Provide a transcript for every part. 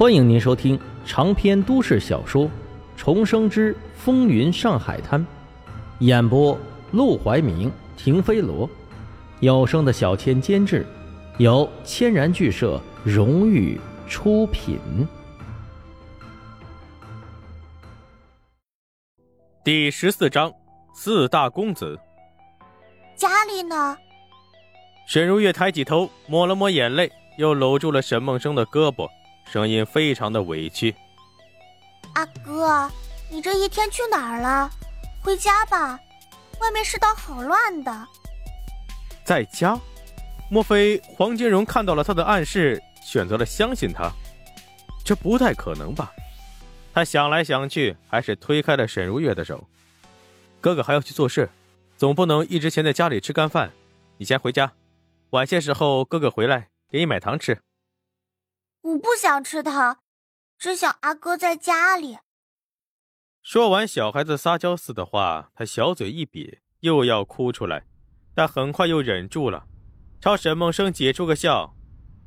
欢迎您收听长篇都市小说《重生之风云上海滩》，演播：陆怀明、停飞罗，有声的小千监制，由千然剧社荣誉出品。第十四章：四大公子。家里呢？沈如月抬起头，抹了抹眼泪，又搂住了沈梦生的胳膊，声音非常的委屈：“阿哥，你这一天去哪儿了？回家吧，外面世道好乱的。”在家？莫非黄金荣看到了他的暗示，选择了相信他？这不太可能吧？他想来想去，还是推开了沈如月的手：“哥哥还要去做事，总不能一直闲在家里吃干饭。你先回家。”晚些时候，哥哥回来给你买糖吃。我不想吃糖，只想阿哥在家里。说完小孩子撒娇似的话，他小嘴一瘪，又要哭出来，但很快又忍住了，朝沈梦生解出个笑，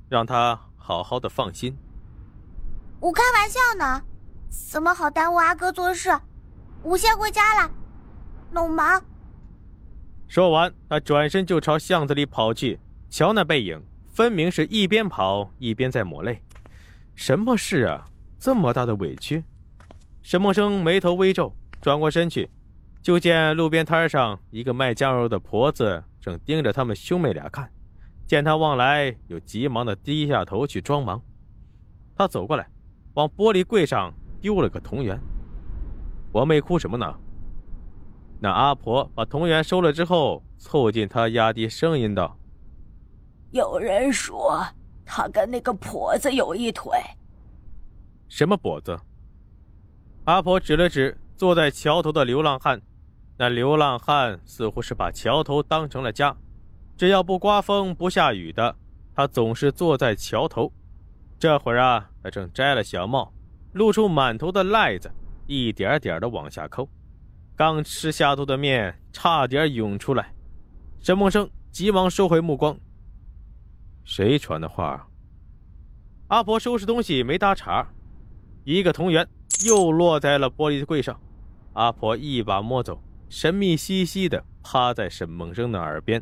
让他好好的放心。我开玩笑呢，怎么好耽误阿哥做事？我先回家了，弄忙。说完，他转身就朝巷子里跑去。瞧那背影，分明是一边跑一边在抹泪。什么事啊？这么大的委屈？沈梦生眉头微皱，转过身去，就见路边摊上一个卖酱肉的婆子正盯着他们兄妹俩看。见他望来，又急忙的低下头去装忙。他走过来，往玻璃柜上丢了个铜元。我妹哭什么呢？那阿婆把铜元收了之后，凑近他，压低声音道。有人说他跟那个婆子有一腿。什么婆子？阿婆指了指坐在桥头的流浪汉。那流浪汉似乎是把桥头当成了家，只要不刮风不下雨的，他总是坐在桥头。这会儿啊，他正摘了小帽，露出满头的癞子，一点点的往下抠。刚吃下肚的面差点涌出来。沈梦生急忙收回目光。谁传的话？阿婆收拾东西没搭茬，一个铜元又落在了玻璃柜上。阿婆一把摸走，神秘兮兮的趴在沈梦生的耳边：“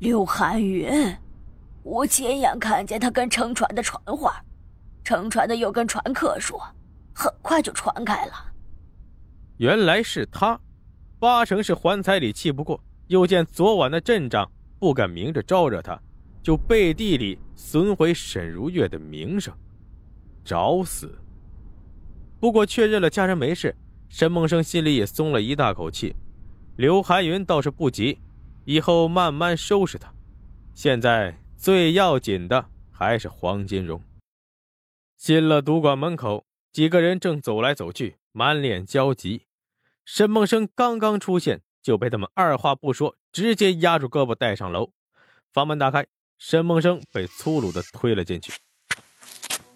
刘寒云，我亲眼看见他跟乘船的传话，乘船的又跟船客说，很快就传开了。原来是他，八成是还彩礼气不过，又见昨晚的阵仗，不敢明着招惹他。”就背地里损毁沈如月的名声，找死。不过确认了家人没事，沈梦生心里也松了一大口气。刘寒云倒是不急，以后慢慢收拾他。现在最要紧的还是黄金荣。新乐赌馆门口，几个人正走来走去，满脸焦急。沈梦生刚刚出现，就被他们二话不说，直接压住胳膊带上楼。房门打开。沈梦生被粗鲁的推了进去。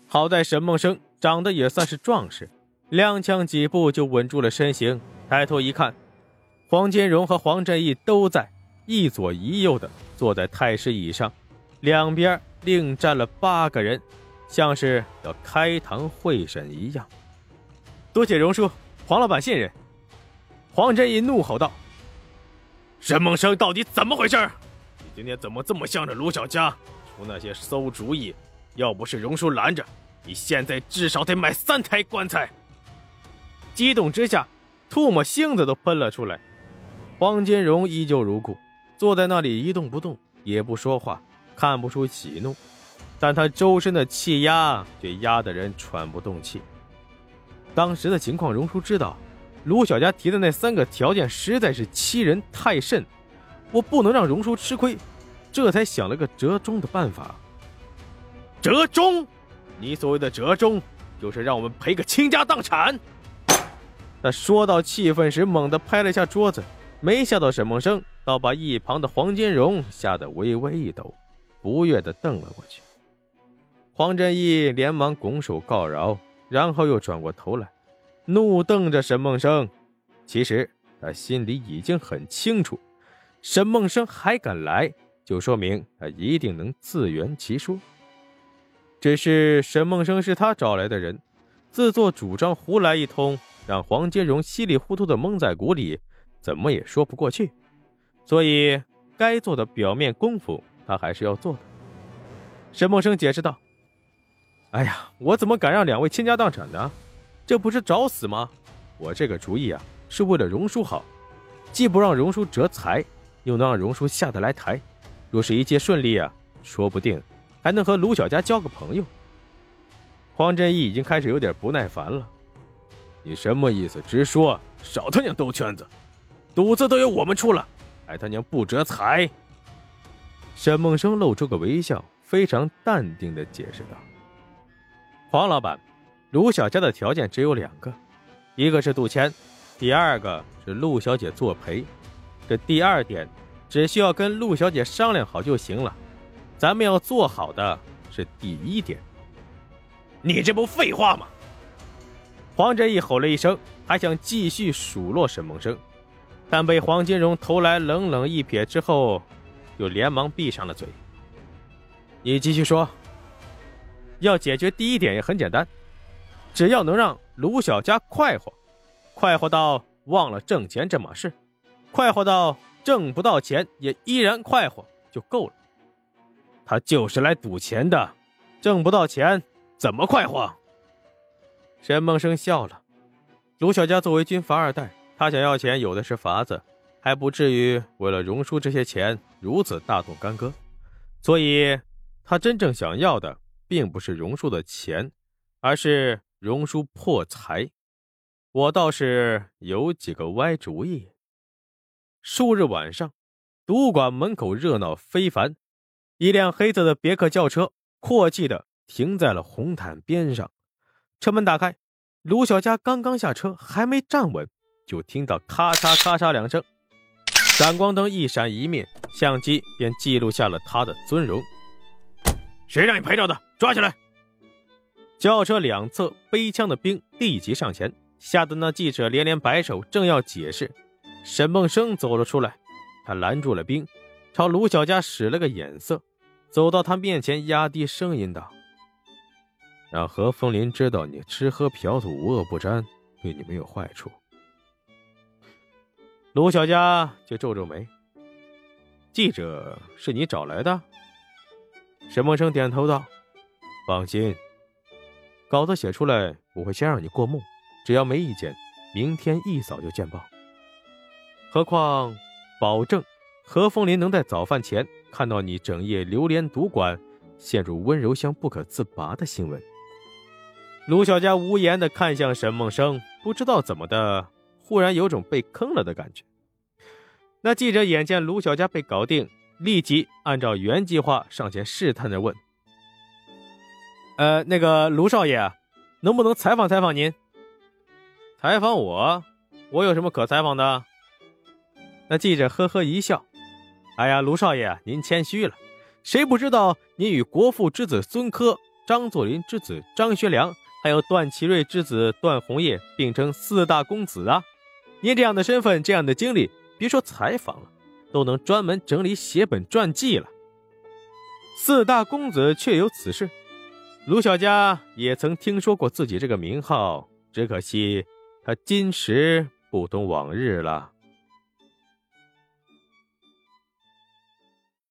好在沈梦生长得也算是壮实，踉跄几步就稳住了身形。抬头一看，黄金荣和黄振义都在，一左一右的坐在太师椅上，两边另站了八个人，像是要开堂会审一样。多谢荣叔、黄老板信任。黄振义怒吼道：“沈梦生到底怎么回事？”今天怎么这么向着卢小佳出那些馊主意？要不是荣叔拦着，你现在至少得买三台棺材。激动之下，唾沫星子都喷了出来。黄金荣依旧如故，坐在那里一动不动，也不说话，看不出喜怒，但他周身的气压却压得人喘不动气。当时的情况，荣叔知道，卢小佳提的那三个条件实在是欺人太甚。我不能让荣叔吃亏，这才想了个折中的办法。折中？你所谓的折中，就是让我们赔个倾家荡产？他说到气愤时，猛地拍了下桌子，没吓到沈梦生，倒把一旁的黄金荣吓得微微一抖，不悦地瞪了过去。黄振义连忙拱手告饶，然后又转过头来，怒瞪着沈梦生。其实他心里已经很清楚。沈梦生还敢来，就说明他一定能自圆其说。只是沈梦生是他找来的人，自作主张胡来一通，让黄金荣稀里糊涂的蒙在鼓里，怎么也说不过去。所以该做的表面功夫，他还是要做的。沈梦生解释道：“哎呀，我怎么敢让两位倾家荡产呢？这不是找死吗？我这个主意啊，是为了荣叔好，既不让荣叔折财，又能让荣叔下得来台。若是一切顺利啊，说不定……”还能和卢小佳交个朋友。黄振义已经开始有点不耐烦了，你什么意思？直说，少他娘兜圈子，赌资都由我们出了，还他娘不折财。沈梦生露出个微笑，非常淡定的解释道：“黄老板，卢小佳的条件只有两个，一个是赌钱，第二个是陆小姐作陪。这第二点，只需要跟陆小姐商量好就行了。”咱们要做好的是第一点。你这不废话吗？黄振义吼了一声，还想继续数落沈梦生，但被黄金荣投来冷冷一瞥之后，又连忙闭上了嘴。你继续说。要解决第一点也很简单，只要能让卢小佳快活，快活到忘了挣钱这码事，快活到挣不到钱也依然快活就够了。他就是来赌钱的，挣不到钱怎么快活？沈梦生笑了。卢小佳作为军阀二代，他想要钱有的是法子，还不至于为了荣叔这些钱如此大动干戈。所以，他真正想要的并不是荣叔的钱，而是荣叔破财。我倒是有几个歪主意。数日晚上，赌馆门口热闹非凡。一辆黑色的别克轿车阔气的停在了红毯边上，车门打开，卢小佳刚刚下车，还没站稳，就听到咔嚓咔嚓两声，闪光灯一闪一灭，相机便记录下了他的尊容。谁让你拍照的？抓起来！轿车两侧背枪的兵立即上前，吓得那记者连连摆手，正要解释，沈梦生走了出来，他拦住了兵，朝卢小佳使了个眼色。走到他面前，压低声音道：“让何风林知道你吃喝嫖赌无恶不沾，对你没有坏处。”卢小佳就皱皱眉：“记者是你找来的？”沈梦生点头道：“放心，稿子写出来，我会先让你过目，只要没意见，明天一早就见报。何况，保证何风林能在早饭前。”看到你整夜流连赌馆，陷入温柔乡不可自拔的新闻，卢小佳无言的看向沈梦生，不知道怎么的，忽然有种被坑了的感觉。那记者眼见卢小佳被搞定，立即按照原计划上前试探着问：“呃，那个卢少爷，能不能采访采访您？采访我？我有什么可采访的？”那记者呵呵一笑。哎呀，卢少爷，您谦虚了。谁不知道您与国父之子孙科、张作霖之子张学良，还有段祺瑞之子段宏业并称四大公子啊？您这样的身份，这样的经历，别说采访了，都能专门整理写本传记了。四大公子确有此事，卢小佳也曾听说过自己这个名号，只可惜他今时不懂往日了。